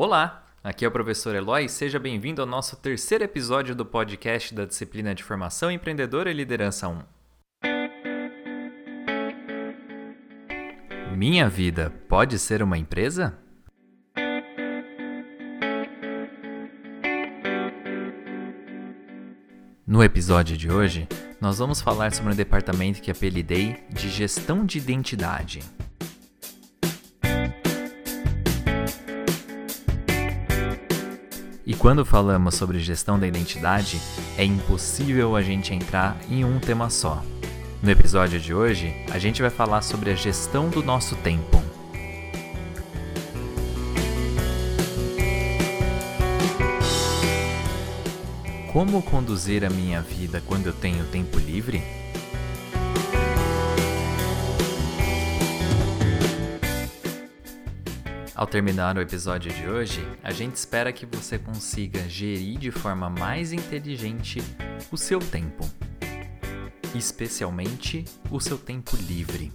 Olá, aqui é o professor Eloy e seja bem-vindo ao nosso terceiro episódio do podcast da disciplina de Formação Empreendedora e Liderança 1. Minha vida pode ser uma empresa? No episódio de hoje, nós vamos falar sobre um departamento que apelidei de Gestão de Identidade. Quando falamos sobre gestão da identidade, é impossível a gente entrar em um tema só. No episódio de hoje, a gente vai falar sobre a gestão do nosso tempo. Como conduzir a minha vida quando eu tenho tempo livre? Ao terminar o episódio de hoje, a gente espera que você consiga gerir de forma mais inteligente o seu tempo, especialmente o seu tempo livre.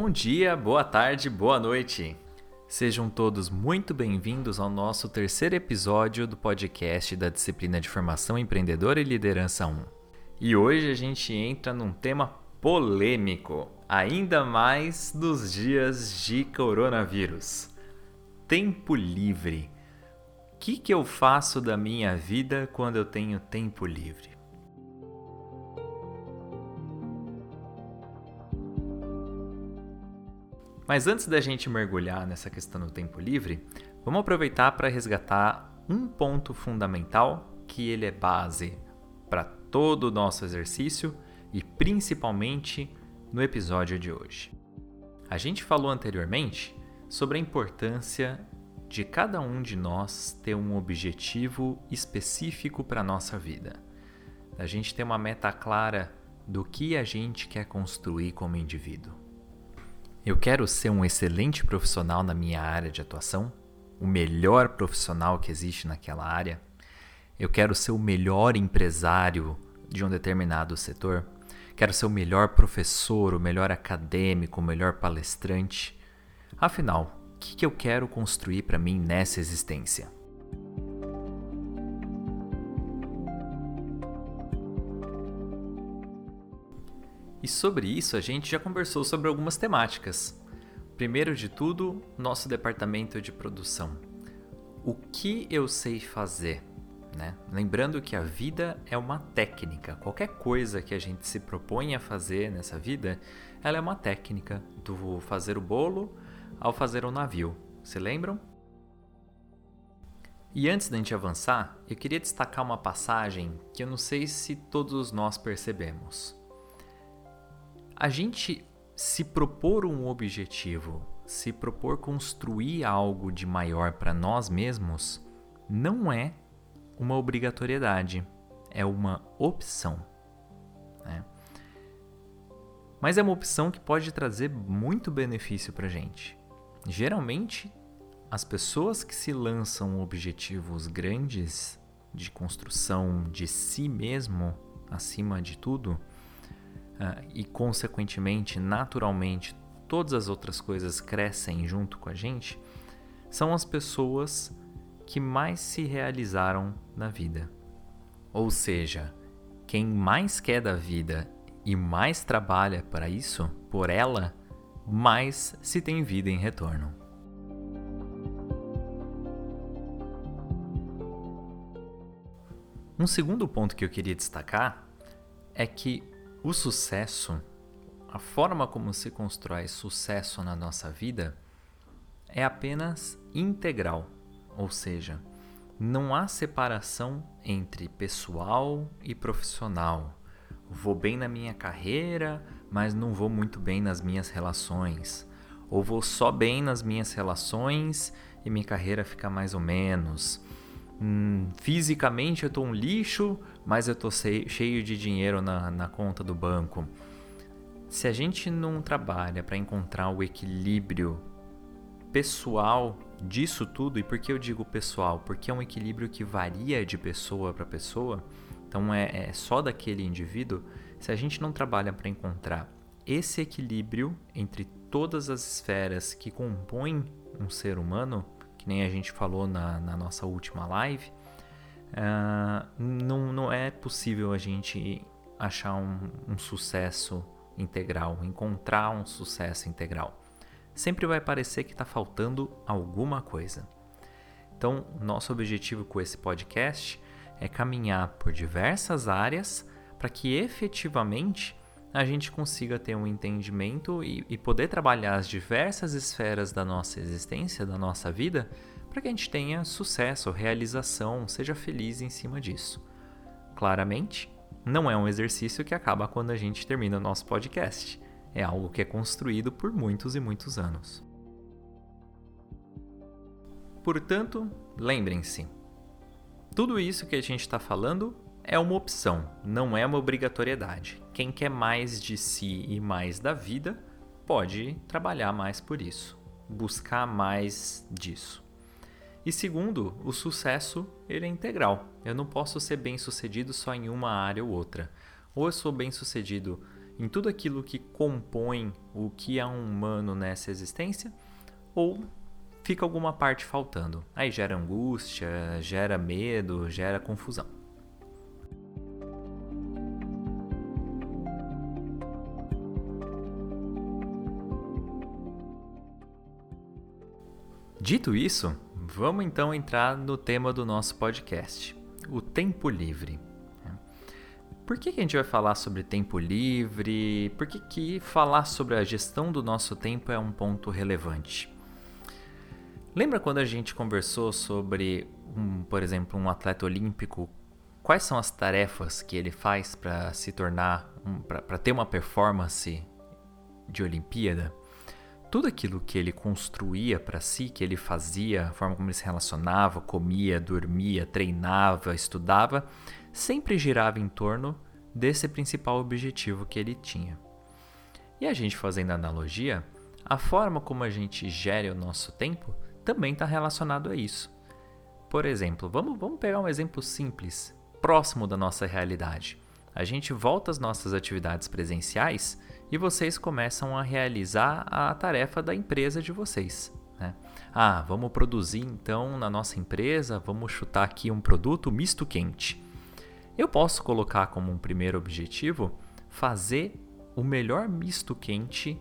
Bom dia, boa tarde, boa noite. Sejam todos muito bem-vindos ao nosso terceiro episódio do podcast da disciplina de Formação Empreendedora e Liderança 1. E hoje a gente entra num tema polêmico, ainda mais nos dias de coronavírus. Tempo livre. O que, que eu faço da minha vida quando eu tenho tempo livre? Mas antes da gente mergulhar nessa questão do tempo livre, vamos aproveitar para resgatar um ponto fundamental que ele é base para todo o nosso exercício e principalmente no episódio de hoje. A gente falou anteriormente sobre a importância de cada um de nós ter um objetivo específico para a nossa vida. A gente ter uma meta clara do que a gente quer construir como indivíduo. Eu quero ser um excelente profissional na minha área de atuação, o melhor profissional que existe naquela área. Eu quero ser o melhor empresário de um determinado setor. Quero ser o melhor professor, o melhor acadêmico, o melhor palestrante. Afinal, o que eu quero construir para mim nessa existência? E sobre isso a gente já conversou sobre algumas temáticas. Primeiro de tudo, nosso departamento de produção. O que eu sei fazer? Né? Lembrando que a vida é uma técnica. Qualquer coisa que a gente se propõe a fazer nessa vida, ela é uma técnica do fazer o bolo ao fazer o navio. Se lembram? E antes da gente avançar, eu queria destacar uma passagem que eu não sei se todos nós percebemos a gente se propor um objetivo, se propor construir algo de maior para nós mesmos, não é uma obrigatoriedade, é uma opção. Né? Mas é uma opção que pode trazer muito benefício para gente. Geralmente, as pessoas que se lançam objetivos grandes de construção de si mesmo, acima de tudo, e, consequentemente, naturalmente, todas as outras coisas crescem junto com a gente, são as pessoas que mais se realizaram na vida. Ou seja, quem mais quer da vida e mais trabalha para isso, por ela, mais se tem vida em retorno. Um segundo ponto que eu queria destacar é que o sucesso, a forma como se constrói sucesso na nossa vida, é apenas integral, ou seja, não há separação entre pessoal e profissional. Vou bem na minha carreira, mas não vou muito bem nas minhas relações. Ou vou só bem nas minhas relações e minha carreira fica mais ou menos. Hum, fisicamente eu tô um lixo, mas eu tô cheio de dinheiro na, na conta do banco. Se a gente não trabalha para encontrar o equilíbrio pessoal disso tudo, e por que eu digo pessoal? Porque é um equilíbrio que varia de pessoa para pessoa, então é, é só daquele indivíduo. Se a gente não trabalha para encontrar esse equilíbrio entre todas as esferas que compõem um ser humano, nem a gente falou na, na nossa última live, uh, não, não é possível a gente achar um, um sucesso integral, encontrar um sucesso integral. Sempre vai parecer que está faltando alguma coisa. Então, nosso objetivo com esse podcast é caminhar por diversas áreas para que efetivamente a gente consiga ter um entendimento e, e, poder trabalhar as diversas esferas da nossa existência, da nossa vida, para que a gente tenha sucesso, realização, seja feliz em cima disso. Claramente, não é um exercício que acaba quando a gente termina o nosso podcast. É algo que é construído por muitos e muitos anos. Portanto, lembrem-se: tudo isso que a gente está falando é uma opção, não é uma obrigatoriedade. Quem quer mais de si e mais da vida pode trabalhar mais por isso, buscar mais disso. E segundo, o sucesso ele é integral. Eu não posso ser bem sucedido só em uma área ou outra. Ou eu sou bem sucedido em tudo aquilo que compõe o que é um humano nessa existência, ou fica alguma parte faltando. Aí gera angústia, gera medo, gera confusão. Dito isso, vamos então entrar no tema do nosso podcast, o tempo livre. Por que, que a gente vai falar sobre tempo livre? Por que, que falar sobre a gestão do nosso tempo é um ponto relevante? Lembra quando a gente conversou sobre, um, por exemplo, um atleta olímpico? Quais são as tarefas que ele faz para se tornar, um, para ter uma performance de Olimpíada? Tudo aquilo que ele construía para si, que ele fazia, a forma como ele se relacionava, comia, dormia, treinava, estudava, sempre girava em torno desse principal objetivo que ele tinha. E a gente fazendo analogia, a forma como a gente gere o nosso tempo também está relacionado a isso. Por exemplo, vamos, vamos pegar um exemplo simples, próximo da nossa realidade. A gente volta às nossas atividades presenciais e vocês começam a realizar a tarefa da empresa de vocês. Né? Ah, vamos produzir então na nossa empresa, vamos chutar aqui um produto misto quente. Eu posso colocar como um primeiro objetivo fazer o melhor misto quente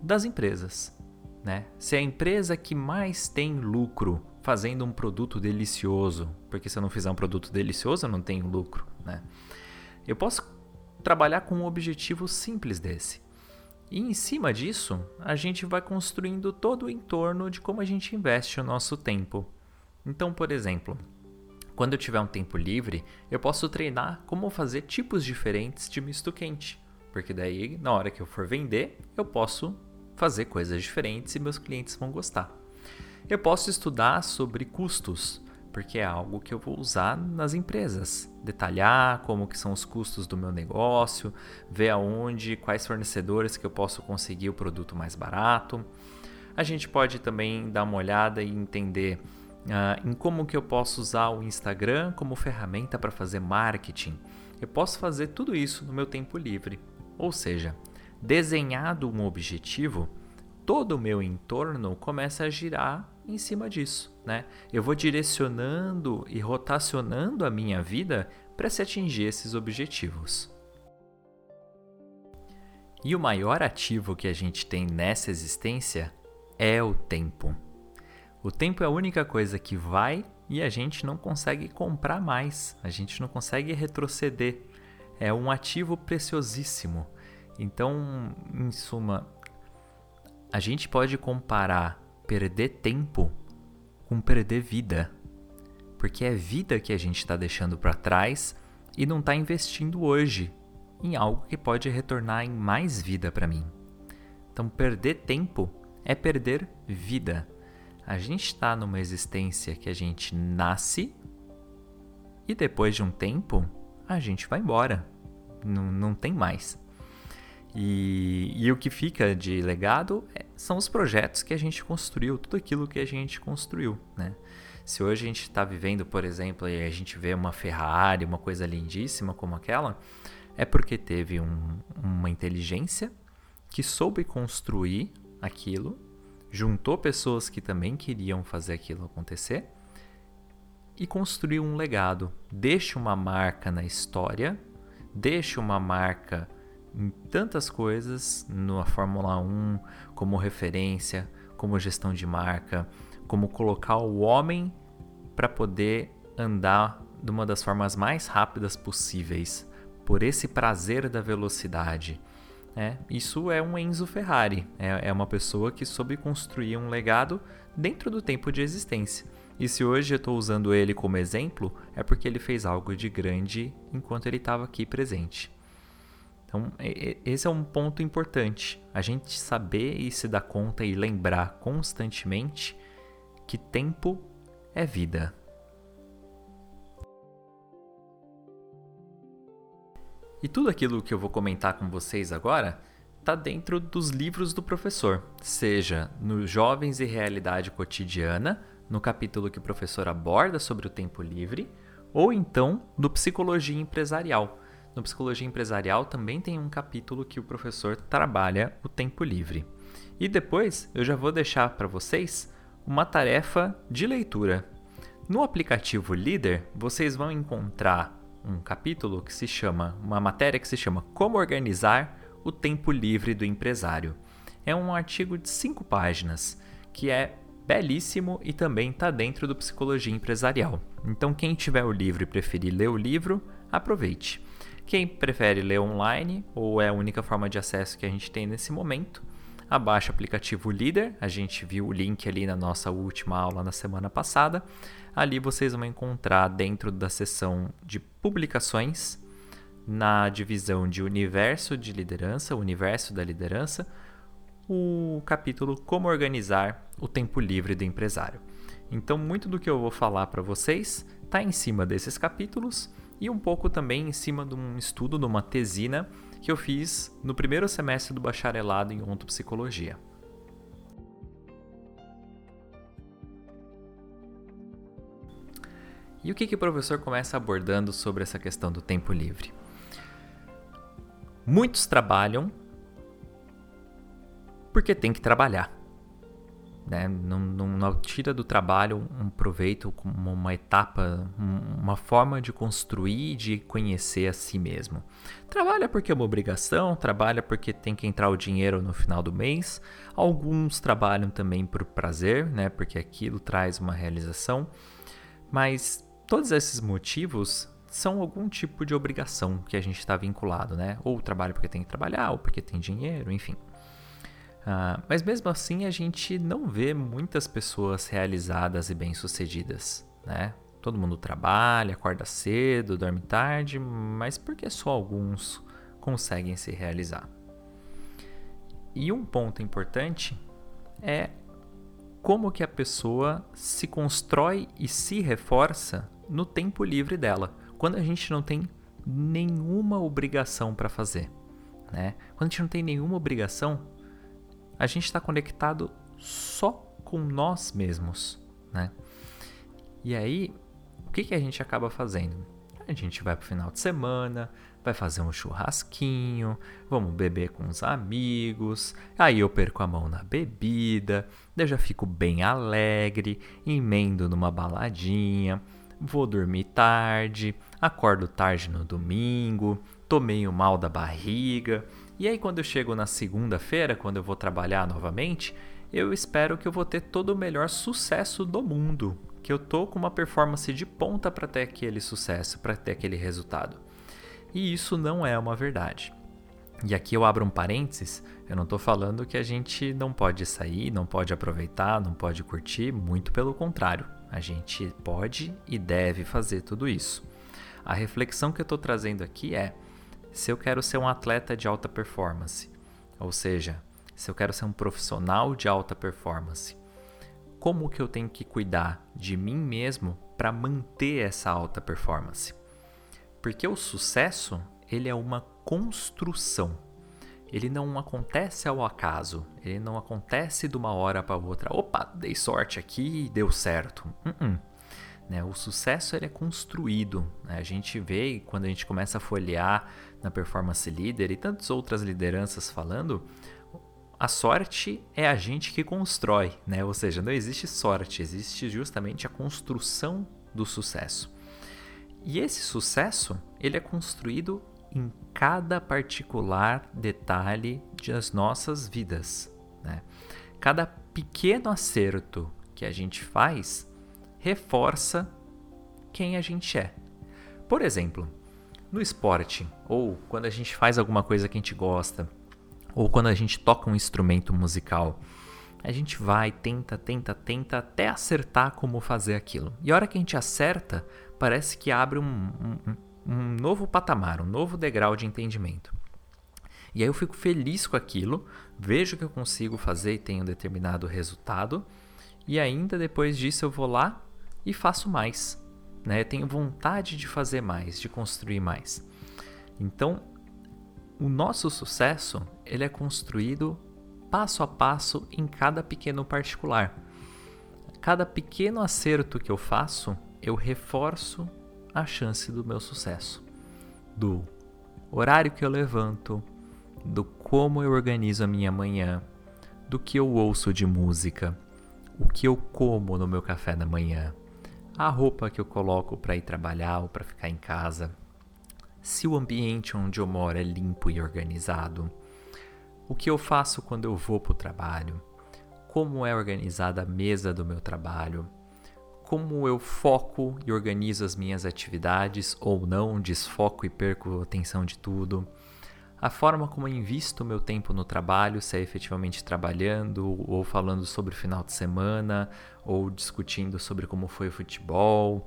das empresas. Né? Se é a empresa que mais tem lucro fazendo um produto delicioso, porque se eu não fizer um produto delicioso eu não tenho lucro. Né? Eu posso trabalhar com um objetivo simples desse. E em cima disso, a gente vai construindo todo o entorno de como a gente investe o nosso tempo. Então, por exemplo, quando eu tiver um tempo livre, eu posso treinar como fazer tipos diferentes de misto quente, porque daí, na hora que eu for vender, eu posso fazer coisas diferentes e meus clientes vão gostar. Eu posso estudar sobre custos, porque é algo que eu vou usar nas empresas. Detalhar como que são os custos do meu negócio, ver aonde, quais fornecedores que eu posso conseguir o produto mais barato. A gente pode também dar uma olhada e entender uh, em como que eu posso usar o Instagram como ferramenta para fazer marketing. Eu posso fazer tudo isso no meu tempo livre. Ou seja, desenhado um objetivo, todo o meu entorno começa a girar em cima disso, né? Eu vou direcionando e rotacionando a minha vida para se atingir esses objetivos. E o maior ativo que a gente tem nessa existência é o tempo. O tempo é a única coisa que vai e a gente não consegue comprar mais, a gente não consegue retroceder. É um ativo preciosíssimo. Então, em suma, a gente pode comparar perder tempo com perder vida. Porque é vida que a gente está deixando para trás e não está investindo hoje em algo que pode retornar em mais vida para mim. Então, perder tempo é perder vida. A gente está numa existência que a gente nasce e depois de um tempo a gente vai embora. Não, não tem mais. E, e o que fica de legado é, são os projetos que a gente construiu, tudo aquilo que a gente construiu, né? Se hoje a gente está vivendo, por exemplo, e a gente vê uma Ferrari, uma coisa lindíssima como aquela, é porque teve um, uma inteligência que soube construir aquilo, juntou pessoas que também queriam fazer aquilo acontecer e construiu um legado. Deixa uma marca na história, deixa uma marca em tantas coisas, na Fórmula 1, como referência, como gestão de marca, como colocar o homem para poder andar de uma das formas mais rápidas possíveis, por esse prazer da velocidade. É, isso é um Enzo Ferrari, é, é uma pessoa que soube construir um legado dentro do tempo de existência. E se hoje eu estou usando ele como exemplo, é porque ele fez algo de grande enquanto ele estava aqui presente. Então, esse é um ponto importante. A gente saber e se dar conta e lembrar constantemente que tempo é vida. E tudo aquilo que eu vou comentar com vocês agora está dentro dos livros do professor, seja no Jovens e Realidade Cotidiana, no capítulo que o professor aborda sobre o tempo livre, ou então no Psicologia Empresarial. No Psicologia Empresarial também tem um capítulo que o professor trabalha o tempo livre. E depois eu já vou deixar para vocês uma tarefa de leitura. No aplicativo Líder, vocês vão encontrar um capítulo que se chama, uma matéria que se chama Como Organizar o Tempo Livre do Empresário. É um artigo de cinco páginas que é belíssimo e também está dentro do Psicologia Empresarial. Então, quem tiver o livro e preferir ler o livro, aproveite. Quem prefere ler online, ou é a única forma de acesso que a gente tem nesse momento, abaixa o aplicativo Líder. A gente viu o link ali na nossa última aula na semana passada. Ali vocês vão encontrar dentro da seção de publicações, na divisão de universo de liderança, universo da liderança, o capítulo Como organizar o tempo livre do empresário. Então, muito do que eu vou falar para vocês está em cima desses capítulos e um pouco também em cima de um estudo, de uma tesina que eu fiz no primeiro semestre do bacharelado em ontopsicologia. E o que, que o professor começa abordando sobre essa questão do tempo livre? Muitos trabalham porque tem que trabalhar. Né? Não, não, não, tira do trabalho um proveito como uma etapa, uma forma de construir, de conhecer a si mesmo. Trabalha porque é uma obrigação, trabalha porque tem que entrar o dinheiro no final do mês. Alguns trabalham também por prazer, né? porque aquilo traz uma realização. Mas todos esses motivos são algum tipo de obrigação que a gente está vinculado, né? Ou trabalha porque tem que trabalhar, ou porque tem dinheiro, enfim. Uh, mas mesmo assim a gente não vê muitas pessoas realizadas e bem-sucedidas, né? Todo mundo trabalha, acorda cedo, dorme tarde, mas por que só alguns conseguem se realizar? E um ponto importante é como que a pessoa se constrói e se reforça no tempo livre dela, quando a gente não tem nenhuma obrigação para fazer. Né? Quando a gente não tem nenhuma obrigação, a gente está conectado só com nós mesmos. Né? E aí, o que, que a gente acaba fazendo? A gente vai para o final de semana, vai fazer um churrasquinho, vamos beber com os amigos, aí eu perco a mão na bebida, eu já fico bem alegre, emendo numa baladinha, vou dormir tarde, acordo tarde no domingo, tô meio mal da barriga. E aí quando eu chego na segunda-feira, quando eu vou trabalhar novamente, eu espero que eu vou ter todo o melhor sucesso do mundo, que eu tô com uma performance de ponta para ter aquele sucesso, para ter aquele resultado. E isso não é uma verdade. E aqui eu abro um parênteses, eu não estou falando que a gente não pode sair, não pode aproveitar, não pode curtir, muito pelo contrário. A gente pode e deve fazer tudo isso. A reflexão que eu estou trazendo aqui é: se eu quero ser um atleta de alta performance, ou seja, se eu quero ser um profissional de alta performance, como que eu tenho que cuidar de mim mesmo para manter essa alta performance? Porque o sucesso, ele é uma construção. ele não acontece ao acaso, ele não acontece de uma hora para outra. Opa, dei sorte aqui e deu certo. Uh -uh. Né? O sucesso ele é construído. Né? A gente vê quando a gente começa a folhear na performance leader e tantas outras lideranças falando, a sorte é a gente que constrói, né? Ou seja, não existe sorte, existe justamente a construção do sucesso. E esse sucesso ele é construído em cada particular detalhe das nossas vidas. Né? Cada pequeno acerto que a gente faz reforça quem a gente é. Por exemplo, no esporte, ou quando a gente faz alguma coisa que a gente gosta, ou quando a gente toca um instrumento musical, a gente vai, tenta, tenta, tenta até acertar como fazer aquilo. E a hora que a gente acerta, parece que abre um, um, um novo patamar, um novo degrau de entendimento. E aí eu fico feliz com aquilo, vejo que eu consigo fazer e tenho um determinado resultado, e ainda depois disso eu vou lá e faço mais. Né? Tenho vontade de fazer mais, de construir mais. Então, o nosso sucesso ele é construído passo a passo em cada pequeno particular. Cada pequeno acerto que eu faço, eu reforço a chance do meu sucesso. Do horário que eu levanto, do como eu organizo a minha manhã, do que eu ouço de música, o que eu como no meu café da manhã, a roupa que eu coloco para ir trabalhar ou para ficar em casa, se o ambiente onde eu moro é limpo e organizado, o que eu faço quando eu vou para o trabalho, como é organizada a mesa do meu trabalho, como eu foco e organizo as minhas atividades ou não, desfoco e perco a atenção de tudo a forma como eu invisto meu tempo no trabalho, se é efetivamente trabalhando, ou falando sobre o final de semana, ou discutindo sobre como foi o futebol,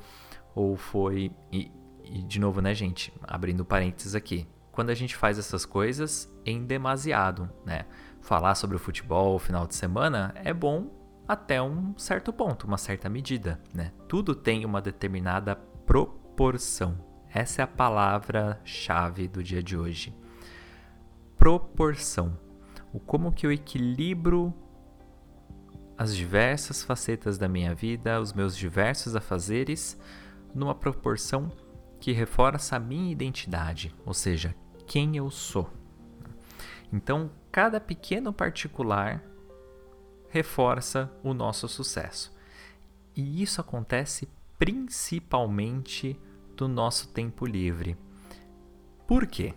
ou foi. E, e de novo, né, gente? Abrindo parênteses aqui. Quando a gente faz essas coisas em demasiado, né? Falar sobre o futebol, o final de semana, é bom até um certo ponto, uma certa medida, né? Tudo tem uma determinada proporção. Essa é a palavra-chave do dia de hoje proporção. O como que eu equilibro as diversas facetas da minha vida, os meus diversos afazeres, numa proporção que reforça a minha identidade, ou seja, quem eu sou. Então, cada pequeno particular reforça o nosso sucesso. E isso acontece principalmente do nosso tempo livre. Por quê?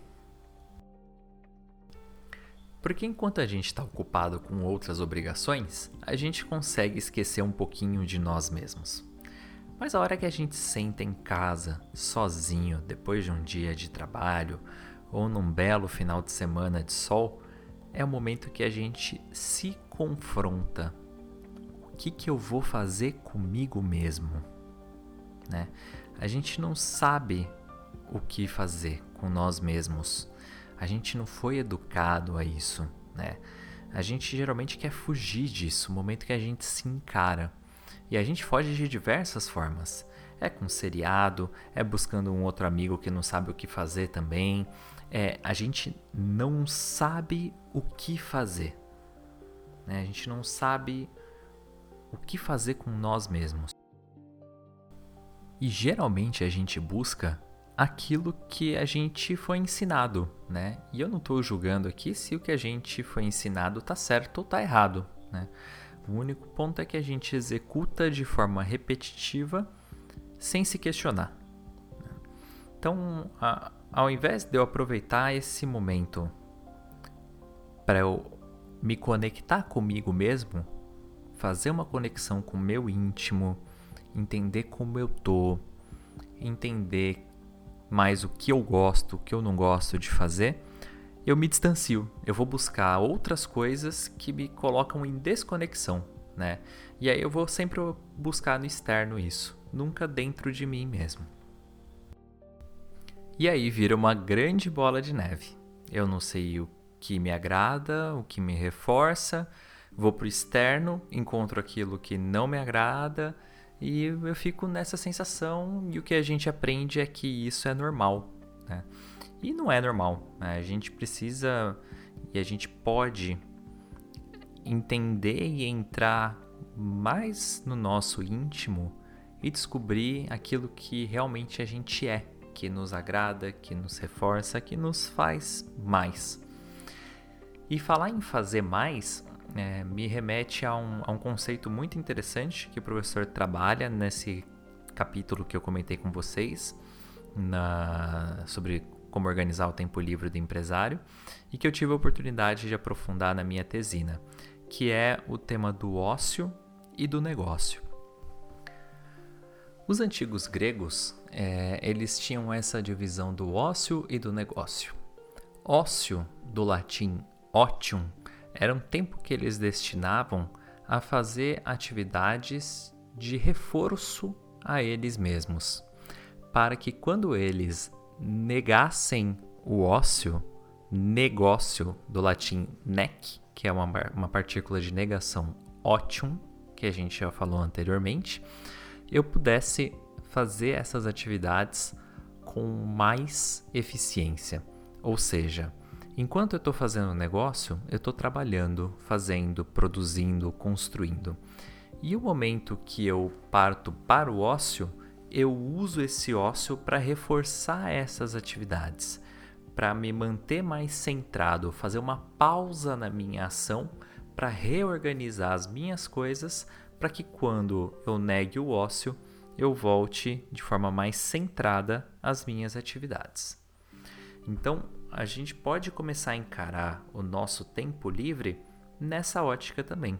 Porque enquanto a gente está ocupado com outras obrigações, a gente consegue esquecer um pouquinho de nós mesmos. Mas a hora que a gente senta em casa, sozinho, depois de um dia de trabalho ou num belo final de semana de sol, é o momento que a gente se confronta. O que, que eu vou fazer comigo mesmo? Né? A gente não sabe o que fazer com nós mesmos. A gente não foi educado a isso, né? A gente geralmente quer fugir disso, o momento que a gente se encara. E a gente foge de diversas formas. É com seriado, é buscando um outro amigo que não sabe o que fazer também. É, a gente não sabe o que fazer. Né? A gente não sabe o que fazer com nós mesmos. E geralmente a gente busca aquilo que a gente foi ensinado, né? E eu não estou julgando aqui se o que a gente foi ensinado está certo ou está errado, né? O único ponto é que a gente executa de forma repetitiva sem se questionar. Né? Então, a, ao invés de eu aproveitar esse momento para eu me conectar comigo mesmo, fazer uma conexão com o meu íntimo, entender como eu tô, entender mais o que eu gosto, o que eu não gosto de fazer, eu me distancio. Eu vou buscar outras coisas que me colocam em desconexão, né? E aí eu vou sempre buscar no externo isso, nunca dentro de mim mesmo. E aí vira uma grande bola de neve. Eu não sei o que me agrada, o que me reforça, vou pro externo, encontro aquilo que não me agrada e eu fico nessa sensação, e o que a gente aprende é que isso é normal. Né? E não é normal. Né? A gente precisa e a gente pode entender e entrar mais no nosso íntimo e descobrir aquilo que realmente a gente é, que nos agrada, que nos reforça, que nos faz mais. E falar em fazer mais é, me remete a um, a um conceito muito interessante que o professor trabalha nesse capítulo que eu comentei com vocês na, sobre como organizar o tempo livre do empresário e que eu tive a oportunidade de aprofundar na minha tesina, que é o tema do ócio e do negócio. Os antigos gregos, é, eles tinham essa divisão do ócio e do negócio. Ócio, do latim otium, era um tempo que eles destinavam a fazer atividades de reforço a eles mesmos, para que quando eles negassem o ócio, negócio do latim nec, que é uma, uma partícula de negação otium, que a gente já falou anteriormente, eu pudesse fazer essas atividades com mais eficiência. Ou seja, enquanto eu estou fazendo negócio, eu estou trabalhando, fazendo, produzindo, construindo. E o momento que eu parto para o ócio, eu uso esse ócio para reforçar essas atividades, para me manter mais centrado, fazer uma pausa na minha ação para reorganizar as minhas coisas, para que quando eu negue o ócio, eu volte de forma mais centrada às minhas atividades. Então, a gente pode começar a encarar o nosso tempo livre nessa ótica também.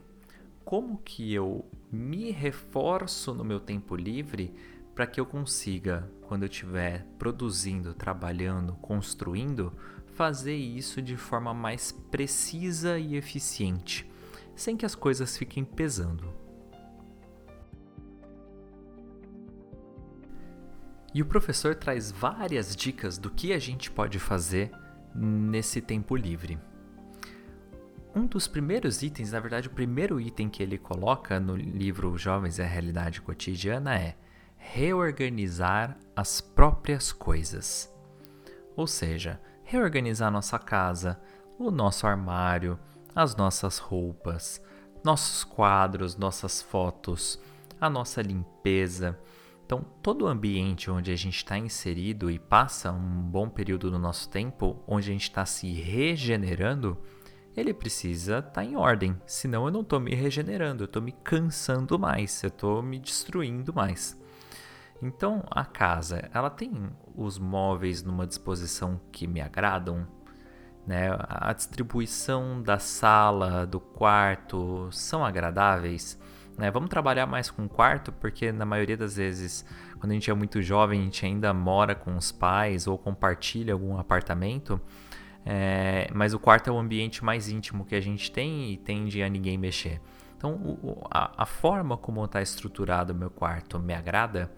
Como que eu me reforço no meu tempo livre para que eu consiga, quando eu estiver produzindo, trabalhando, construindo, fazer isso de forma mais precisa e eficiente, sem que as coisas fiquem pesando. E o professor traz várias dicas do que a gente pode fazer nesse tempo livre. Um dos primeiros itens, na verdade, o primeiro item que ele coloca no livro Jovens e a Realidade Cotidiana é reorganizar as próprias coisas. Ou seja, reorganizar nossa casa, o nosso armário, as nossas roupas, nossos quadros, nossas fotos, a nossa limpeza. Então, todo o ambiente onde a gente está inserido e passa um bom período do nosso tempo, onde a gente está se regenerando, ele precisa estar tá em ordem. Senão, eu não estou me regenerando, eu estou me cansando mais, eu estou me destruindo mais. Então, a casa, ela tem os móveis numa disposição que me agradam, né? A distribuição da sala, do quarto são agradáveis. Né? Vamos trabalhar mais com quarto, porque na maioria das vezes, quando a gente é muito jovem, a gente ainda mora com os pais ou compartilha algum apartamento. É, mas o quarto é o ambiente mais íntimo que a gente tem e tende a ninguém mexer. Então, o, a, a, forma como está estruturado o meu quarto me agrada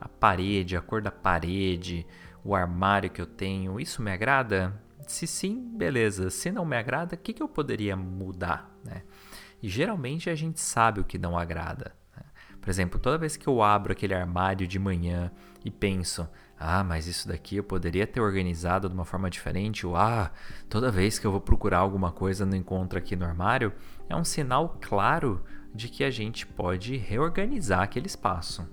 a parede, a cor da parede, o armário que eu tenho, isso me agrada? Se sim, beleza. Se não me agrada, o que, que eu poderia mudar? Né? E geralmente a gente sabe o que não agrada. Né? Por exemplo, toda vez que eu abro aquele armário de manhã e penso, ah, mas isso daqui eu poderia ter organizado de uma forma diferente, ou ah, toda vez que eu vou procurar alguma coisa não encontro aqui no armário, é um sinal claro de que a gente pode reorganizar aquele espaço.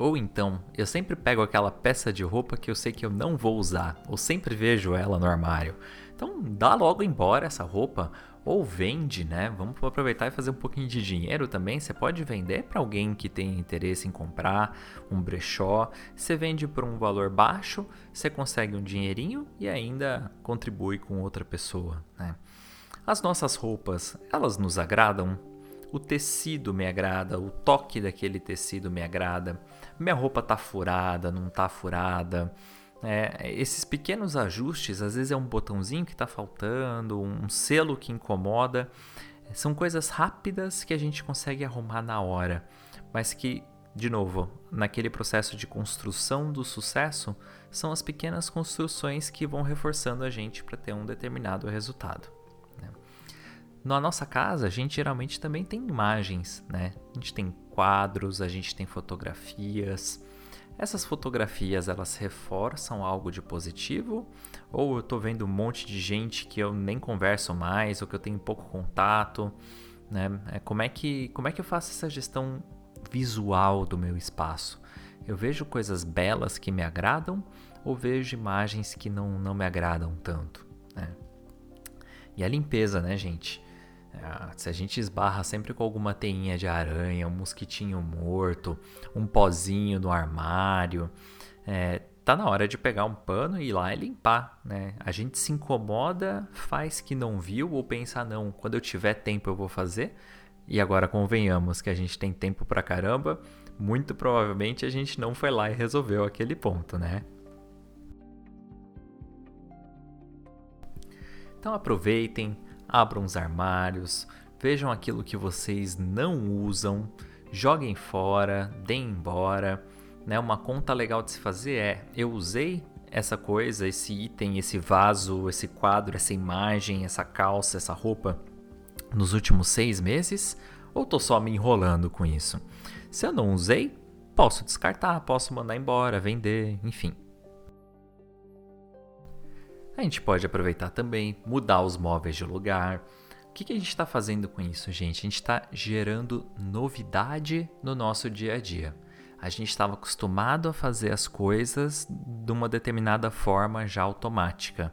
Ou então, eu sempre pego aquela peça de roupa que eu sei que eu não vou usar, ou sempre vejo ela no armário. Então, dá logo embora essa roupa ou vende, né? Vamos aproveitar e fazer um pouquinho de dinheiro também. Você pode vender para alguém que tem interesse em comprar, um brechó. Você vende por um valor baixo, você consegue um dinheirinho e ainda contribui com outra pessoa, né? As nossas roupas, elas nos agradam? O tecido me agrada, o toque daquele tecido me agrada. Minha roupa tá furada, não tá furada. É, esses pequenos ajustes, às vezes é um botãozinho que está faltando, um selo que incomoda. São coisas rápidas que a gente consegue arrumar na hora, mas que, de novo, naquele processo de construção do sucesso, são as pequenas construções que vão reforçando a gente para ter um determinado resultado. Na nossa casa, a gente geralmente também tem imagens, né? A gente tem quadros, a gente tem fotografias. essas fotografias elas reforçam algo de positivo ou eu estou vendo um monte de gente que eu nem converso mais ou que eu tenho pouco contato, né? É, como é que como é que eu faço essa gestão visual do meu espaço? Eu vejo coisas belas que me agradam ou vejo imagens que não, não me agradam tanto, né? E a limpeza, né, gente? É, se a gente esbarra sempre com alguma teinha de aranha, um mosquitinho morto, um pozinho no armário, é, tá na hora de pegar um pano e ir lá e limpar, né? A gente se incomoda, faz que não viu ou pensa, não, quando eu tiver tempo eu vou fazer. E agora convenhamos que a gente tem tempo pra caramba, muito provavelmente a gente não foi lá e resolveu aquele ponto, né? Então aproveitem, abram os armários, vejam aquilo que vocês não usam, joguem fora, deem embora. Né? Uma conta legal de se fazer é: eu usei essa coisa, esse item, esse vaso, esse quadro, essa imagem, essa calça, essa roupa nos últimos seis meses? Ou tô só me enrolando com isso? Se eu não usei, posso descartar, posso mandar embora, vender, enfim. A gente pode aproveitar também, mudar os móveis de lugar. O que, que a gente está fazendo com isso, gente? A gente está gerando novidade no nosso dia a dia. A gente estava acostumado a fazer as coisas de uma determinada forma já automática,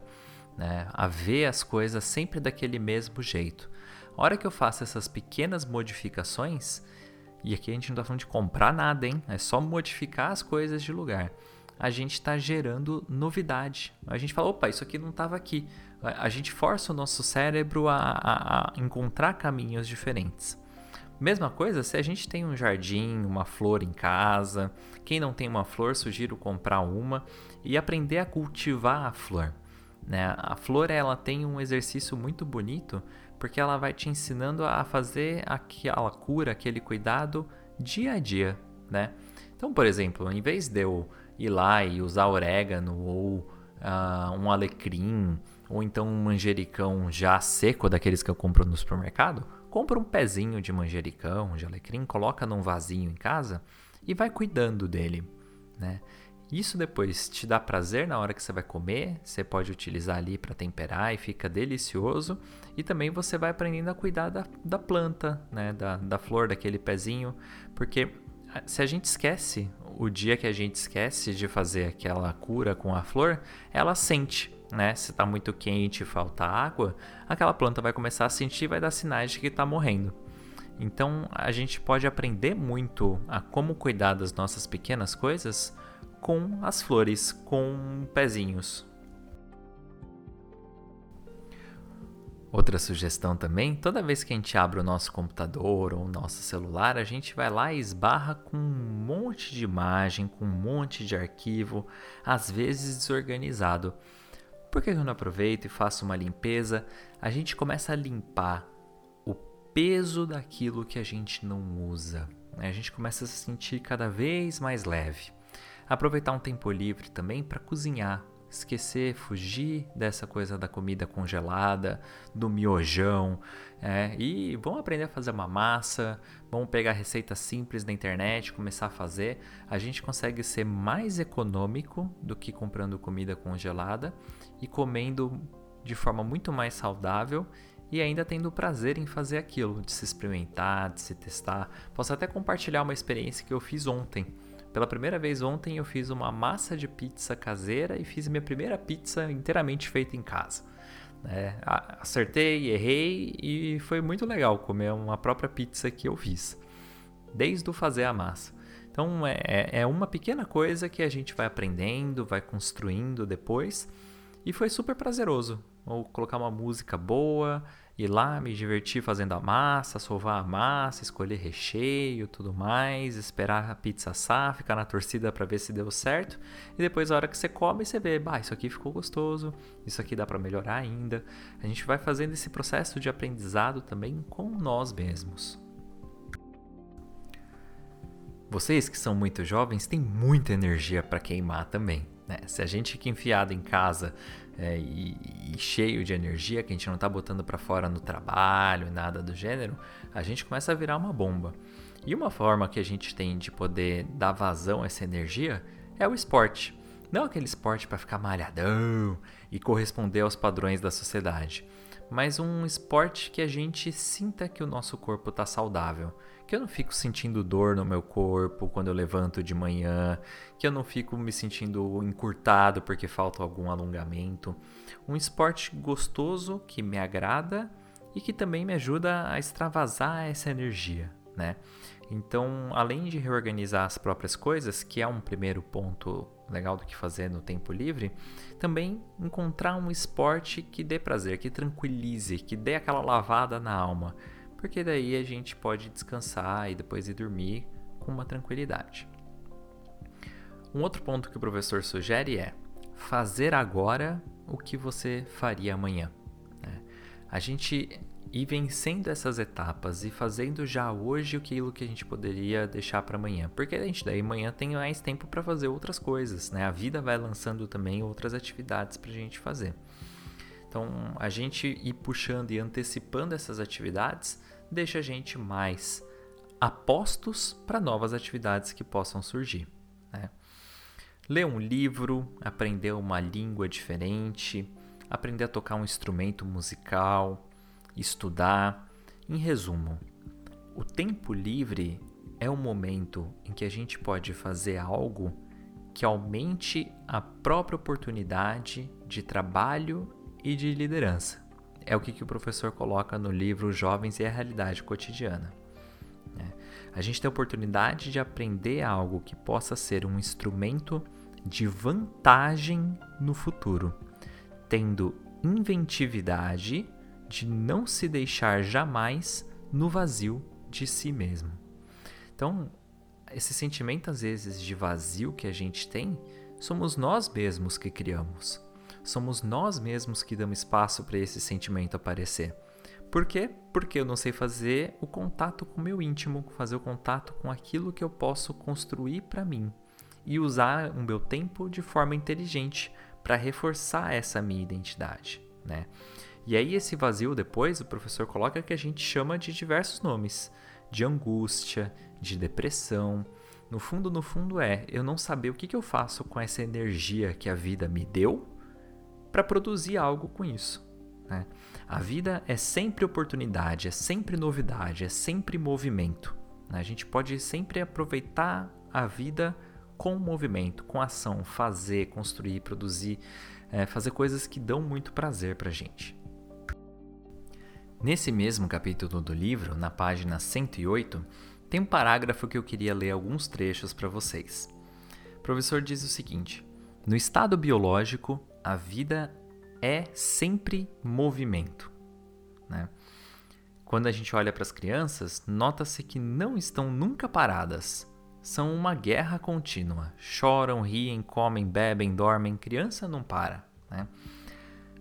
né? a ver as coisas sempre daquele mesmo jeito. A hora que eu faço essas pequenas modificações, e aqui a gente não está falando de comprar nada, hein? É só modificar as coisas de lugar a gente está gerando novidade. A gente fala, opa, isso aqui não estava aqui. A gente força o nosso cérebro a, a, a, encontrar caminhos diferentes. Mesma coisa se a gente tem um jardim, uma flor em casa. Quem não tem uma flor, sugiro comprar uma e aprender a cultivar a flor. Né? A flor ela tem um exercício muito bonito porque ela vai te ensinando a fazer aquela cura, aquele cuidado dia a dia. Né? Então, por exemplo, em vez de eu ir lá e usar orégano ou uh, um alecrim ou então um manjericão já seco daqueles que eu compro no supermercado, compra um pezinho de manjericão, de alecrim, coloca num vasinho em casa e vai cuidando dele, né? Isso depois te dá prazer na hora que você vai comer, você pode utilizar ali para temperar e fica delicioso. E também você vai aprendendo a cuidar da, da planta, né? da, da flor, daquele pezinho, porque se a gente esquece, o dia que a gente esquece de fazer aquela cura com a flor, ela sente, né? Se está muito quente e falta água, aquela planta vai começar a sentir e vai dar sinais de que está morrendo. Então a gente pode aprender muito a como cuidar das nossas pequenas coisas com as flores, com pezinhos. Outra sugestão também, toda vez que a gente abre o nosso computador ou o nosso celular, a gente vai lá e esbarra com um monte de imagem, com um monte de arquivo, às vezes desorganizado. Por que eu não aproveito e faço uma limpeza? A gente começa a limpar o peso daquilo que a gente não usa. Né? A gente começa a se sentir cada vez mais leve. Aproveitar um tempo livre também para cozinhar, esquecer, fugir dessa coisa da comida congelada, do miojão, é, e vão aprender a fazer uma massa, vão pegar receitas simples da internet, começar a fazer. A gente consegue ser mais econômico do que comprando comida congelada e comendo de forma muito mais saudável e ainda tendo prazer em fazer aquilo, de se experimentar, de se testar. Posso até compartilhar uma experiência que eu fiz ontem. Pela primeira vez ontem eu fiz uma massa de pizza caseira e fiz minha primeira pizza inteiramente feita em casa. É, acertei, errei e foi muito legal comer uma própria pizza que eu fiz, desde o fazer a massa. Então é, é, é uma pequena coisa que a gente vai aprendendo, vai construindo depois e foi super prazeroso. Ou colocar uma música boa, ir lá, me divertir fazendo a massa, sovar a massa, escolher recheio, tudo mais, esperar a pizza assar, ficar na torcida para ver se deu certo. E depois, a hora que você come, você vê, bah, isso aqui ficou gostoso, isso aqui dá para melhorar ainda. A gente vai fazendo esse processo de aprendizado também com nós mesmos. Vocês que são muito jovens têm muita energia para queimar também. Né? Se a gente fica enfiado em casa é, e, e, cheio de energia que a gente não está botando para fora no trabalho, nada do gênero, a gente começa a virar uma bomba. E uma forma que a gente tem de poder dar vazão a essa energia é o esporte. Não aquele esporte para ficar malhadão e corresponder aos padrões da sociedade, mas um esporte que a gente sinta que o nosso corpo está saudável, que eu não fico sentindo dor no meu corpo quando eu levanto de manhã, que eu não fico me sentindo encurtado porque falta algum alongamento. Um esporte gostoso que me agrada e que também me ajuda a extravasar essa energia, né? Então, além de reorganizar as próprias coisas, que é um primeiro ponto legal do que fazer no tempo livre, também encontrar um esporte que dê prazer, que tranquilize, que dê aquela lavada na alma, porque daí a gente pode descansar e depois ir dormir com uma tranquilidade. Um outro ponto que o professor sugere é fazer agora o que você faria amanhã. Né? A gente ir vencendo essas etapas e fazendo já hoje aquilo que a gente poderia deixar para amanhã, porque a gente daí amanhã tem mais tempo para fazer outras coisas, né? A vida vai lançando também outras atividades para a gente fazer. Então, a gente ir puxando e antecipando essas atividades deixa a gente mais apostos para novas atividades que possam surgir. Né? Ler um livro, aprender uma língua diferente, aprender a tocar um instrumento musical, estudar. Em resumo, o tempo livre é o momento em que a gente pode fazer algo que aumente a própria oportunidade de trabalho e de liderança. É o que, que o professor coloca no livro Jovens e a Realidade Cotidiana. Né? A gente tem a oportunidade de aprender algo que possa ser um instrumento de vantagem no futuro, tendo inventividade de não se deixar jamais no vazio de si mesmo. Então, esse sentimento às vezes de vazio que a gente tem, somos nós mesmos que criamos. Somos nós mesmos que damos espaço para esse sentimento aparecer. Por quê? Porque eu não sei fazer o contato com o meu íntimo, fazer o contato com aquilo que eu posso construir para mim e usar o meu tempo de forma inteligente para reforçar essa minha identidade, né? E aí esse vazio depois o professor coloca que a gente chama de diversos nomes, de angústia, de depressão. No fundo, no fundo é eu não saber o que, que eu faço com essa energia que a vida me deu para produzir algo com isso. Né? A vida é sempre oportunidade, é sempre novidade, é sempre movimento. Né? A gente pode sempre aproveitar a vida com movimento, com ação, fazer, construir, produzir, é, fazer coisas que dão muito prazer para gente. Nesse mesmo capítulo do livro, na página 108, tem um parágrafo que eu queria ler alguns trechos para vocês. O professor diz o seguinte: No estado biológico, a vida é sempre movimento. Né? Quando a gente olha para as crianças, nota-se que não estão nunca paradas. São uma guerra contínua. Choram, riem, comem, bebem, dormem. Criança não para. Né?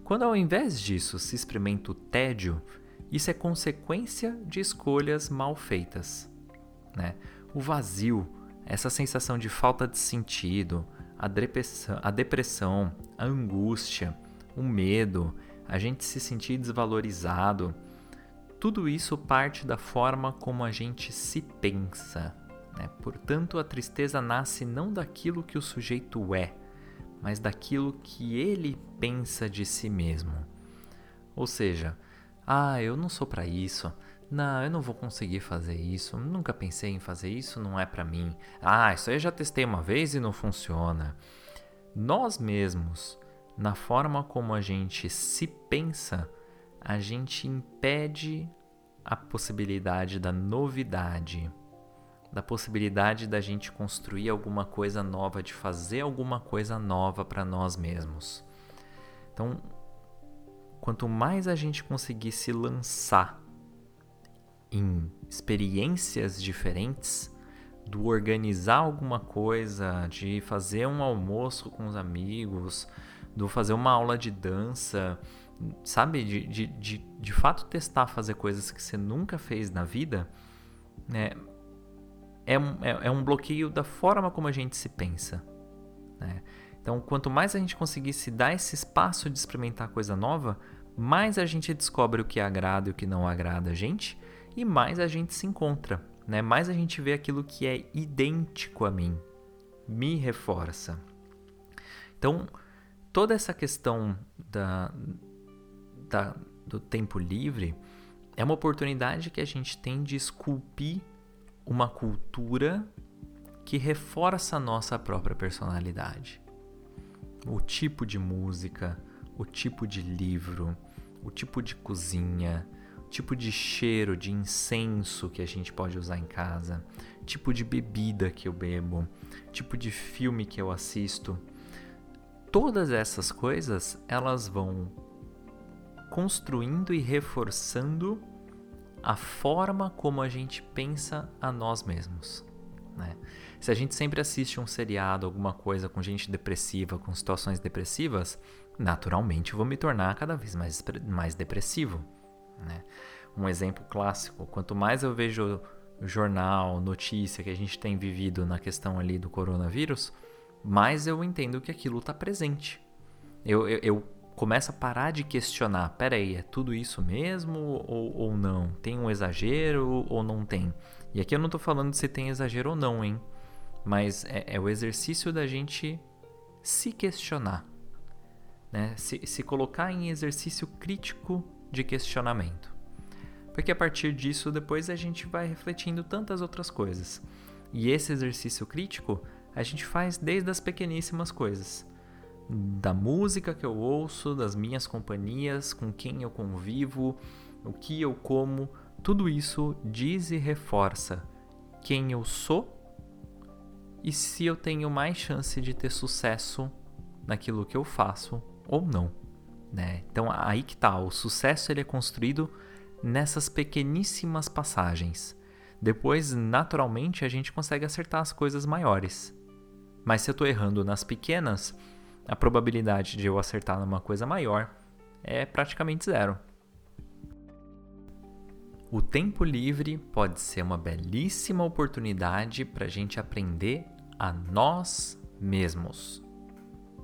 Quando ao invés disso se experimenta o tédio, isso é consequência de escolhas mal feitas. Né? O vazio, essa sensação de falta de sentido, a depressão, a, depressão, a angústia, o medo, a gente se sentir desvalorizado, tudo isso parte da forma como a gente se pensa. Né? Portanto, a tristeza nasce não daquilo que o sujeito é, mas daquilo que ele pensa de si mesmo. Ou seja, ah, eu não sou para isso. Não, eu não vou conseguir fazer isso. Nunca pensei em fazer isso, não é para mim. Ah, isso aí eu já testei uma vez e não funciona. Nós mesmos, na forma como a gente se pensa, a gente impede a possibilidade da novidade, da possibilidade da gente construir alguma coisa nova, de fazer alguma coisa nova para nós mesmos. Então, quanto mais a gente conseguir se lançar em experiências diferentes, do organizar alguma coisa, de fazer um almoço com os amigos, do fazer uma aula de dança, sabe? De, de, de, de fato testar fazer coisas que você nunca fez na vida, né? É um, é, é um bloqueio da forma como a gente se pensa. Né? Então, quanto mais a gente conseguir se dar esse espaço de experimentar coisa nova, mais a gente descobre o que agrada e o que não agrada a gente, e mais a gente se encontra, né? Mais a gente vê aquilo que é idêntico a mim. me reforça. Então, toda essa questão da, da, do tempo livre é uma oportunidade que a gente tem de esculpir uma cultura que reforça a nossa própria personalidade. O tipo de música, o tipo de livro, o tipo de cozinha, tipo de cheiro de incenso que a gente pode usar em casa, tipo de bebida que eu bebo, tipo de filme que eu assisto. Todas essas coisas, elas vão construindo e reforçando a forma como a gente pensa a nós mesmos. Né? Se a gente sempre assiste um seriado, alguma coisa com gente depressiva, com situações depressivas, naturalmente eu vou me tornar cada vez mais, mais depressivo. Né? Um exemplo clássico: quanto mais eu vejo jornal, notícia que a gente tem vivido na questão ali do coronavírus, mais eu entendo que aquilo está presente. Eu, eu, eu, começo a parar de questionar: peraí, é tudo isso mesmo ou, ou não? Tem um exagero ou não tem? E aqui eu não estou falando se tem exagero ou não, hein? Mas é, é o exercício da gente se questionar, né? se, se colocar em exercício crítico de questionamento. Porque a partir disso, depois a gente vai refletindo tantas outras coisas. E esse exercício crítico a gente faz desde as pequeníssimas coisas. Da música que eu ouço, das minhas companhias, com quem eu convivo, o que eu como, tudo isso diz e reforça quem eu sou e se eu tenho mais chance de ter sucesso naquilo que eu faço ou não. Né? Então aí que tá, o sucesso ele é construído nessas pequeníssimas passagens. Depois, naturalmente, a gente consegue acertar as coisas maiores. Mas se eu estou errando nas pequenas, a probabilidade de eu acertar numa coisa maior é praticamente zero. O tempo livre pode ser uma belíssima oportunidade para a gente aprender a nós mesmos,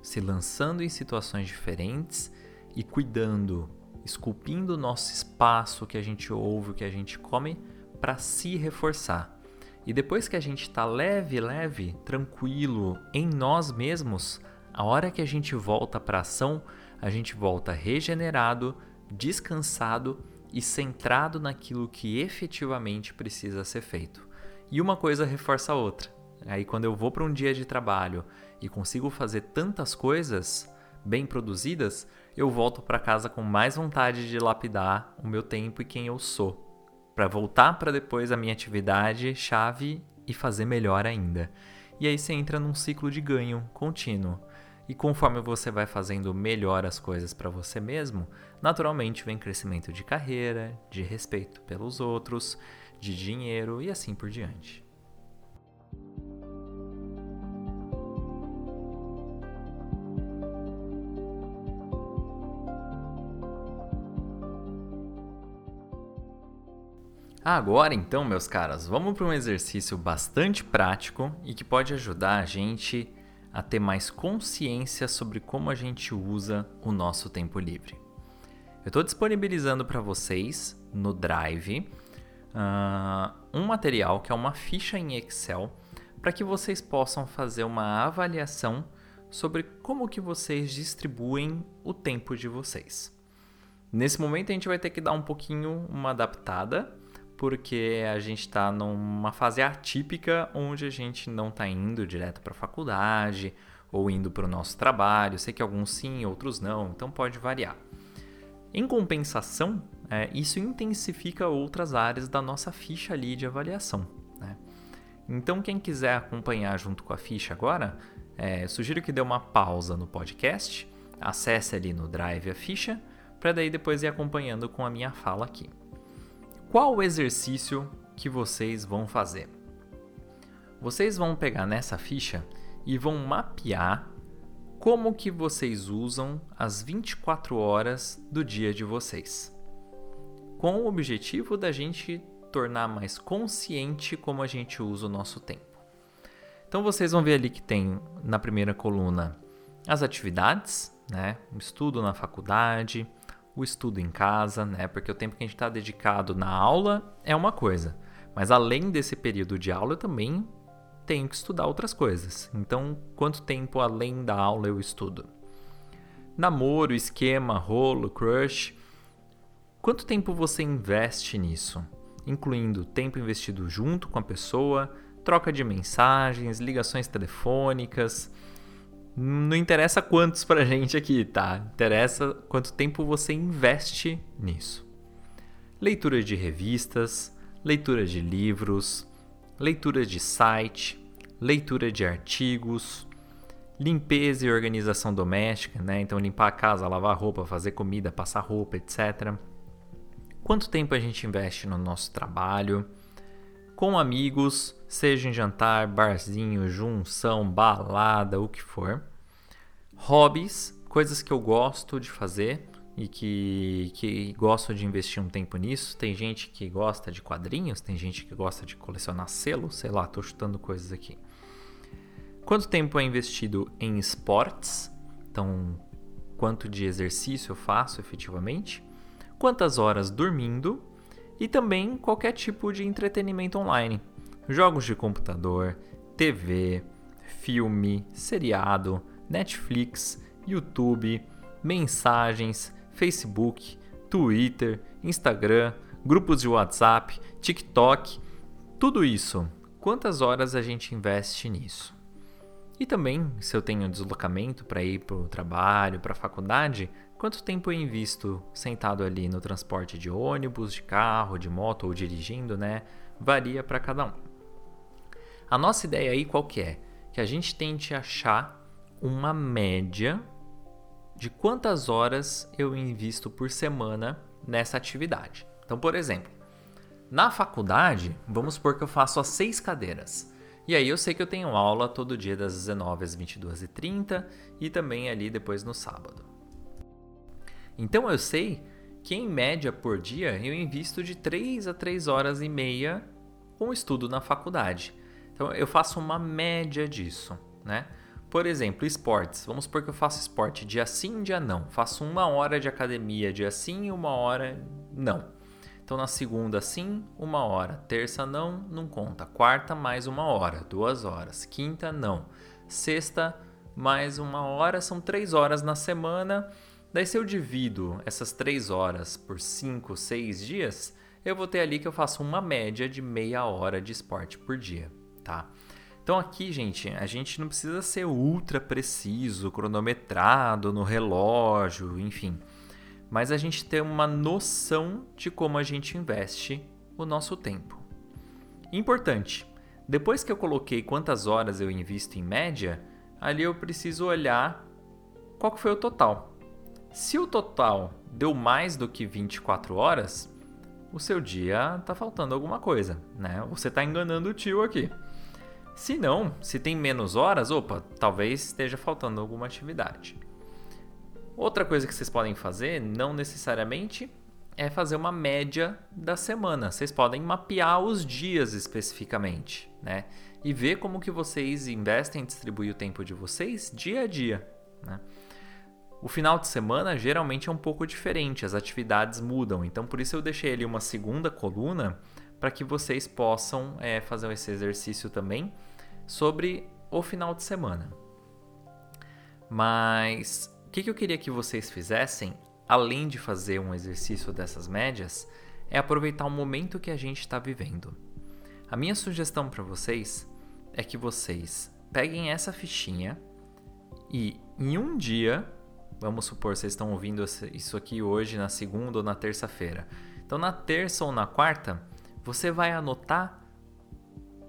se lançando em situações diferentes e cuidando, esculpindo o nosso espaço que a gente ouve, o que a gente come, para se reforçar. E depois que a gente está leve, leve, tranquilo em nós mesmos, a hora que a gente volta para a ação, a gente volta regenerado, descansado e centrado naquilo que efetivamente precisa ser feito. E uma coisa reforça a outra. Aí quando eu vou para um dia de trabalho e consigo fazer tantas coisas bem produzidas, eu volto para casa com mais vontade de lapidar o meu tempo e quem eu sou, para voltar para depois a minha atividade chave e fazer melhor ainda. E aí você entra num ciclo de ganho contínuo. E conforme você vai fazendo melhor as coisas para você mesmo, naturalmente vem crescimento de carreira, de respeito pelos outros, de dinheiro e assim por diante. Agora então, meus caras, vamos para um exercício bastante prático e que pode ajudar a gente a ter mais consciência sobre como a gente usa o nosso tempo livre. Eu estou disponibilizando para vocês no Drive uh, um material que é uma ficha em Excel para que vocês possam fazer uma avaliação sobre como que vocês distribuem o tempo de vocês. Nesse momento a gente vai ter que dar um pouquinho uma adaptada porque a gente está numa fase atípica onde a gente não está indo direto para a faculdade ou indo para o nosso trabalho. Sei que alguns sim, outros não, então pode variar. Em compensação, é, isso intensifica outras áreas da nossa ficha ali de avaliação. Né? Então, quem quiser acompanhar junto com a ficha agora, é, sugiro que dê uma pausa no podcast, acesse ali no Drive a ficha, para daí depois ir acompanhando com a minha fala aqui qual o exercício que vocês vão fazer? Vocês vão pegar nessa ficha e vão mapear como que vocês usam as 24 horas do dia de vocês. Com o objetivo da gente tornar mais consciente como a gente usa o nosso tempo. Então vocês vão ver ali que tem na primeira coluna as atividades, né? O estudo na faculdade, o estudo em casa, né? Porque o tempo que a gente está dedicado na aula é uma coisa, mas além desse período de aula, eu também tenho que estudar outras coisas. Então, quanto tempo além da aula eu estudo? Namoro, esquema, rolo, crush. Quanto tempo você investe nisso? Incluindo tempo investido junto com a pessoa, troca de mensagens, ligações telefônicas. Não interessa quantos pra gente aqui, tá? Interessa quanto tempo você investe nisso. Leitura de revistas, leitura de livros, leitura de site, leitura de artigos, limpeza e organização doméstica, né? Então limpar a casa, lavar roupa, fazer comida, passar roupa, etc. Quanto tempo a gente investe no nosso trabalho? Com amigos, seja em jantar, barzinho, junção, balada, o que for. Hobbies, coisas que eu gosto de fazer e que, que gosto de investir um tempo nisso. Tem gente que gosta de quadrinhos, tem gente que gosta de colecionar selos, sei lá, tô chutando coisas aqui. Quanto tempo é investido em esportes? Então, quanto de exercício eu faço efetivamente? Quantas horas dormindo? E também qualquer tipo de entretenimento online. Jogos de computador, TV, filme, seriado, Netflix, YouTube, mensagens, Facebook, Twitter, Instagram, grupos de WhatsApp, TikTok, tudo isso. Quantas horas a gente investe nisso? E também, se eu tenho deslocamento para ir para o trabalho, para a faculdade, quanto tempo eu invisto sentado ali no transporte de ônibus, de carro, de moto ou dirigindo, né? Varia para cada um. A nossa ideia aí qual que é? Que a gente tente achar uma média de quantas horas eu invisto por semana nessa atividade. Então, por exemplo, na faculdade, vamos supor que eu faço as seis cadeiras. E aí eu sei que eu tenho aula todo dia das 19 às 22h30 e também ali depois no sábado. Então eu sei que em média por dia eu invisto de 3 a 3 horas e meia com estudo na faculdade. Então eu faço uma média disso, né? Por exemplo, esportes. Vamos supor que eu faço esporte dia sim, dia não. Faço uma hora de academia dia sim e uma hora não. Então na segunda sim, uma hora. Terça não, não conta. Quarta mais uma hora, duas horas. Quinta não. Sexta mais uma hora, são três horas na semana. Daí se eu divido essas três horas por cinco, seis dias, eu vou ter ali que eu faço uma média de meia hora de esporte por dia, tá? Então aqui, gente, a gente não precisa ser ultra preciso, cronometrado no relógio, enfim. Mas a gente tem uma noção de como a gente investe o nosso tempo. Importante, depois que eu coloquei quantas horas eu invisto em média, ali eu preciso olhar qual foi o total. Se o total deu mais do que 24 horas, o seu dia está faltando alguma coisa, né? Você está enganando o tio aqui. Se não, se tem menos horas, opa, talvez esteja faltando alguma atividade. Outra coisa que vocês podem fazer, não necessariamente, é fazer uma média da semana. Vocês podem mapear os dias especificamente, né? E ver como que vocês investem em distribuir o tempo de vocês dia a dia, né? O final de semana geralmente é um pouco diferente, as atividades mudam, então por isso eu deixei ali uma segunda coluna para que vocês possam é, fazer esse exercício também sobre o final de semana. Mas o que, que eu queria que vocês fizessem, além de fazer um exercício dessas médias, é aproveitar o momento que a gente está vivendo. A minha sugestão para vocês é que vocês peguem essa fichinha e em um dia, vamos supor vocês estão ouvindo isso aqui hoje na segunda ou na terça-feira. Então na terça ou na quarta, você vai anotar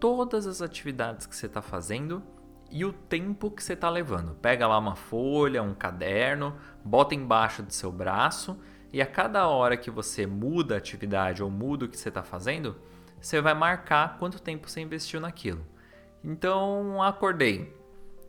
todas as atividades que você está fazendo e o tempo que você está levando. Pega lá uma folha, um caderno, bota embaixo do seu braço e a cada hora que você muda a atividade ou muda o que você está fazendo, você vai marcar quanto tempo você investiu naquilo. Então, acordei.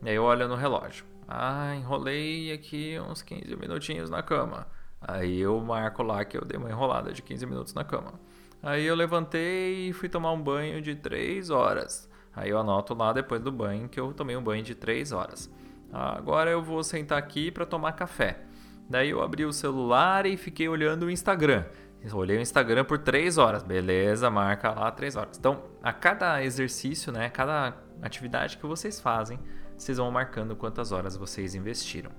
E aí eu olho no relógio. Ah, enrolei aqui uns 15 minutinhos na cama. Aí eu marco lá que eu dei uma enrolada de 15 minutos na cama. Aí eu levantei e fui tomar um banho de 3 horas. Aí eu anoto lá depois do banho que eu tomei um banho de 3 horas. Agora eu vou sentar aqui para tomar café. Daí eu abri o celular e fiquei olhando o Instagram. olhei o Instagram por 3 horas. Beleza, marca lá 3 horas. Então, a cada exercício, né, cada atividade que vocês fazem, vocês vão marcando quantas horas vocês investiram.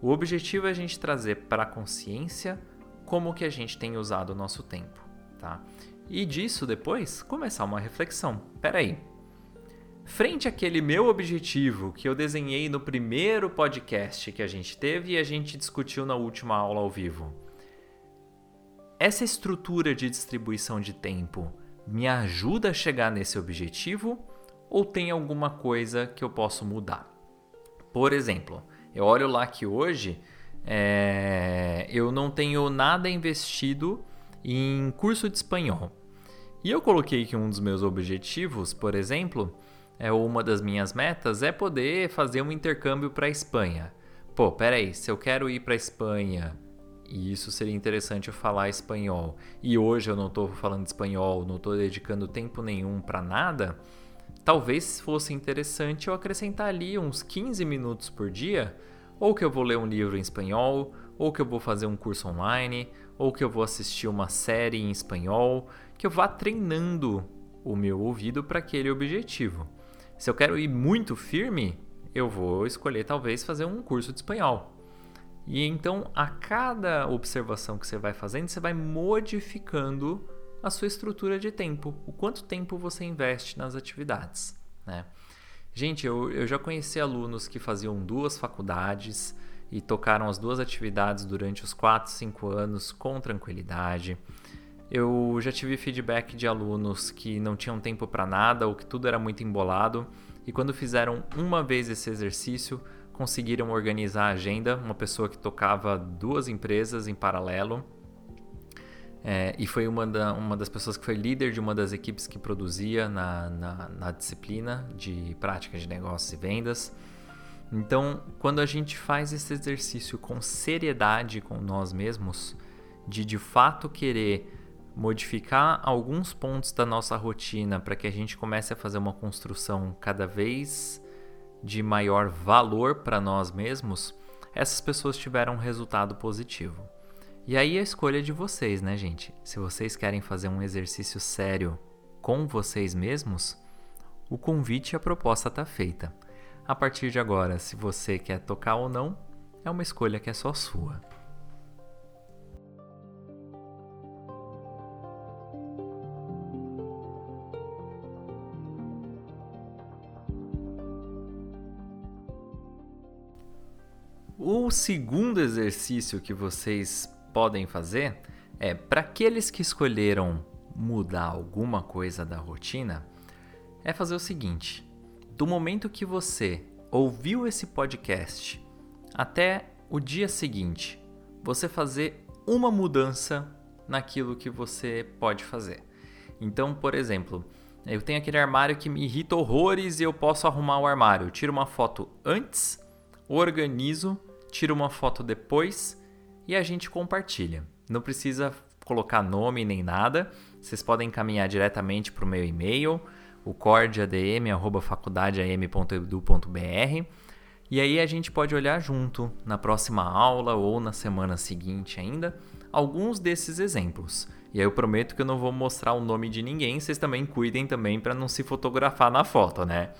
O objetivo é a gente trazer para a consciência como que a gente tem usado o nosso tempo, tá? E disso depois começar uma reflexão. Peraí, frente àquele meu objetivo que eu desenhei no primeiro podcast que a gente teve e a gente discutiu na última aula ao vivo, essa estrutura de distribuição de tempo me ajuda a chegar nesse objetivo ou tem alguma coisa que eu posso mudar? Por exemplo, eu olho lá que hoje é, eu não tenho nada investido em curso de espanhol. E eu coloquei que um dos meus objetivos, por exemplo, é uma das minhas metas é poder fazer um intercâmbio para a Espanha. Pô, peraí, se eu quero ir para a Espanha e isso seria interessante eu falar espanhol, e hoje eu não estou falando espanhol, não estou dedicando tempo nenhum para nada, talvez fosse interessante eu acrescentar ali uns 15 minutos por dia, ou que eu vou ler um livro em espanhol, ou que eu vou fazer um curso online, ou que eu vou assistir uma série em espanhol, que eu vá treinando o meu ouvido para aquele objetivo. Se eu quero ir muito firme, eu vou escolher talvez fazer um curso de espanhol. E então, a cada observação que você vai fazendo, você vai modificando a sua estrutura de tempo, o quanto tempo você investe nas atividades. Né? Gente, eu, eu já conheci alunos que faziam duas faculdades e tocaram as duas atividades durante os 4, 5 anos com tranquilidade. Eu já tive feedback de alunos que não tinham tempo para nada ou que tudo era muito embolado e quando fizeram uma vez esse exercício, conseguiram organizar a agenda. Uma pessoa que tocava duas empresas em paralelo é, e foi uma, da, uma das pessoas que foi líder de uma das equipes que produzia na, na, na disciplina de prática de negócios e vendas. Então, quando a gente faz esse exercício com seriedade com nós mesmos, de de fato querer modificar alguns pontos da nossa rotina para que a gente comece a fazer uma construção cada vez de maior valor para nós mesmos, essas pessoas tiveram um resultado positivo. E aí a escolha é de vocês, né, gente? Se vocês querem fazer um exercício sério com vocês mesmos, o convite e a proposta está feita. A partir de agora, se você quer tocar ou não, é uma escolha que é só sua. O segundo exercício que vocês podem fazer é para aqueles que escolheram mudar alguma coisa da rotina, é fazer o seguinte: do momento que você ouviu esse podcast até o dia seguinte, você fazer uma mudança naquilo que você pode fazer. Então, por exemplo, eu tenho aquele armário que me irrita horrores e eu posso arrumar o armário. Eu tiro uma foto antes, organizo tira uma foto depois e a gente compartilha. Não precisa colocar nome nem nada, vocês podem encaminhar diretamente para o meu e-mail, o cordeadm.faculdadeam.edu.br e aí a gente pode olhar junto na próxima aula ou na semana seguinte ainda alguns desses exemplos. E aí eu prometo que eu não vou mostrar o nome de ninguém, vocês também cuidem também para não se fotografar na foto, né?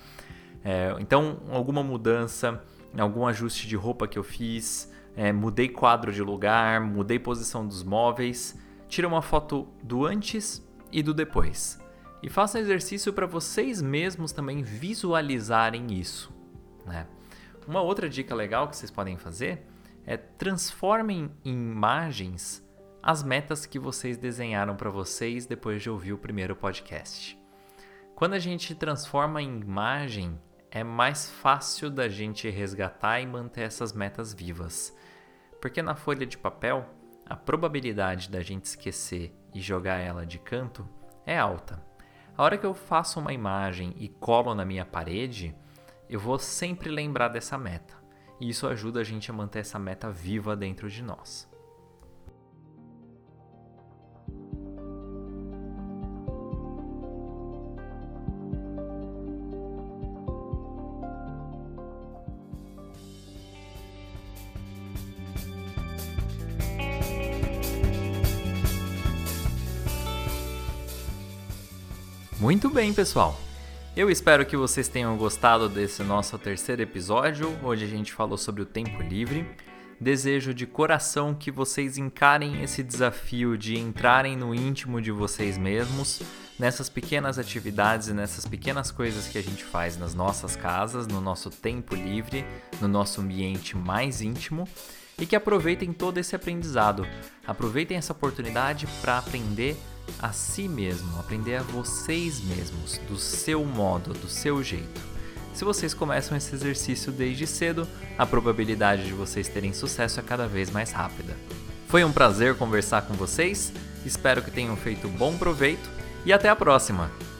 É, então, alguma mudança, algum ajuste de roupa que eu fiz, é, mudei quadro de lugar, mudei posição dos móveis. Tira uma foto do antes e do depois. E faça um exercício para vocês mesmos também visualizarem isso. Né? Uma outra dica legal que vocês podem fazer é transformem em imagens as metas que vocês desenharam para vocês depois de ouvir o primeiro podcast. Quando a gente transforma em imagem, é mais fácil da gente resgatar e manter essas metas vivas. Porque na folha de papel, a probabilidade da gente esquecer e jogar ela de canto é alta. A hora que eu faço uma imagem e colo na minha parede, eu vou sempre lembrar dessa meta. E isso ajuda a gente a manter essa meta viva dentro de nós. Muito bem, pessoal. Eu espero que vocês tenham gostado desse nosso terceiro episódio. Hoje a gente falou sobre o tempo livre. Desejo de coração que vocês encarem esse desafio de entrarem no íntimo de vocês mesmos, nessas pequenas atividades e nessas pequenas coisas que a gente faz nas nossas casas, no nosso tempo livre, no nosso ambiente mais íntimo e que aproveitem todo esse aprendizado. Aproveitem essa oportunidade para aprender a si mesmo, aprender a vocês mesmos, do seu modo, do seu jeito. Se vocês começam esse exercício desde cedo, a probabilidade de vocês terem sucesso é cada vez mais rápida. Foi um prazer conversar com vocês, espero que tenham feito bom proveito e até a próxima!